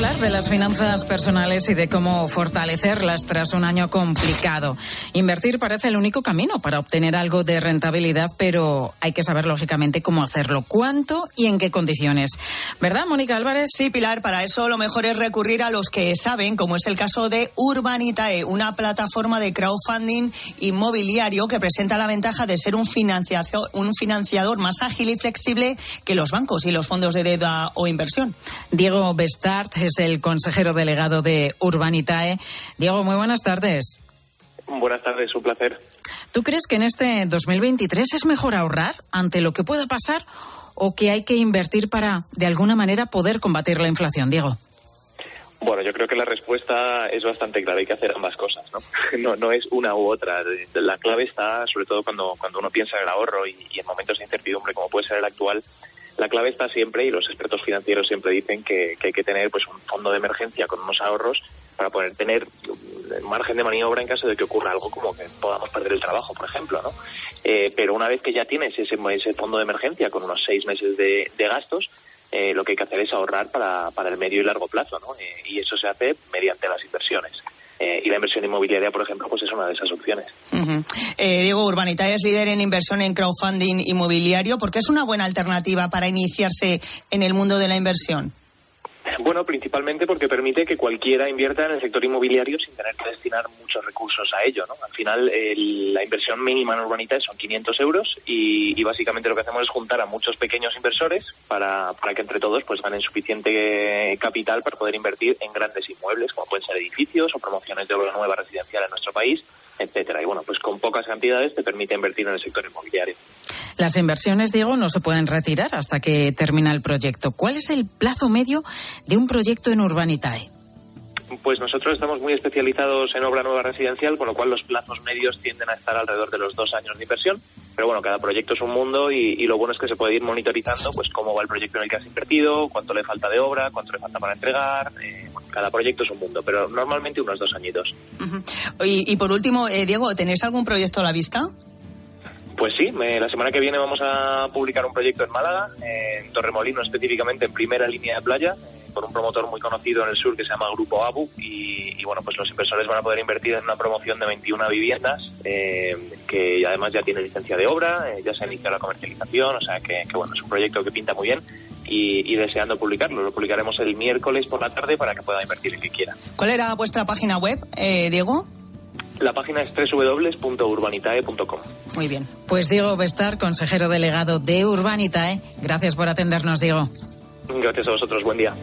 De las finanzas personales y de cómo fortalecerlas tras un año complicado. Invertir parece el único camino para obtener algo de rentabilidad, pero hay que saber lógicamente cómo hacerlo, cuánto y en qué condiciones. ¿Verdad, Mónica Álvarez? Sí, Pilar, para eso lo mejor es recurrir a los que saben, como es el caso de Urbanitae, una plataforma de crowdfunding inmobiliario que presenta la ventaja de ser un, un financiador más ágil y flexible que los bancos y los fondos de deuda o inversión. Diego Bestart es el el consejero delegado de Urbanitae. Diego, muy buenas tardes. Buenas tardes, un placer. ¿Tú crees que en este 2023 es mejor ahorrar ante lo que pueda pasar o que hay que invertir para, de alguna manera, poder combatir la inflación, Diego? Bueno, yo creo que la respuesta es bastante clara. Hay que hacer ambas cosas, ¿no? No, no es una u otra. La clave está, sobre todo cuando, cuando uno piensa en el ahorro y, y en momentos de incertidumbre como puede ser el actual, la clave está siempre, y los expertos financieros dicen que, hay que tener pues un fondo de emergencia con unos ahorros para poder tener margen de maniobra en caso de que ocurra algo como que podamos perder el trabajo, por ejemplo, ¿no? Eh, pero una vez que ya tienes ese, ese fondo de emergencia con unos seis meses de, gastos, eh, lo que hay que hacer es ahorrar para, para el medio y largo plazo, ¿no? Eh, y eso se hace mediante las inversiones. Eh, y la inversión inmobiliaria, por ejemplo, pues es una de esas opciones. Eh, Diego Urbanita es líder en inversión en crowdfunding inmobiliario. porque es una buena alternativa para iniciarse en el mundo de la inversión? Bueno, principalmente porque permite que cualquiera invierta en el sector inmobiliario sin tener que destinar muchos recursos a ello. ¿no? Al final, la inversión mínima en Urbanita son 500 euros y, básicamente lo que hacemos es juntar a muchos pequeños inversores para, para que entre todos pues ganen suficiente capital para poder invertir en grandes inmuebles, como pueden ser edificios o promociones de obra nueva residencial en nuestro país etcétera. Y bueno, pues con pocas cantidades te permite invertir en el sector inmobiliario. Las inversiones, Diego, no se pueden retirar hasta que termina el proyecto. ¿Cuál es el plazo medio de un proyecto en Urbanitae? Pues nosotros estamos muy especializados en obra nueva residencial, con lo cual los plazos medios tienden a estar alrededor de los dos años de inversión. Pero bueno, cada proyecto es un mundo y, lo bueno es que se puede ir monitorizando pues cómo va el proyecto en el que has invertido, cuánto le falta de obra, cuánto le falta para entregar. Eh, cada proyecto es un mundo, pero normalmente unos dos añitos. y, por último, eh, Diego, ¿tenéis algún proyecto a la vista? Pues sí, la semana que viene vamos a publicar un proyecto en Málaga, en Torremolino específicamente en primera línea de playa, por un promotor muy conocido en el sur que se llama Grupo ABU y, bueno, pues los inversores van a poder invertir en una promoción de 21 viviendas eh, que además ya tiene licencia de obra, eh, ya se ha iniciado la comercialización, o sea que, bueno, es un proyecto que pinta muy bien y, deseando publicarlo. Lo publicaremos el miércoles por la tarde para que pueda invertir el que quiera. ¿Cuál era vuestra página web, eh, Diego? La página es www.urbanitae.com. Muy bien. Pues Diego Bestar, consejero delegado de Urbanitae. Gracias por atendernos, Diego. Gracias a vosotros. Buen día.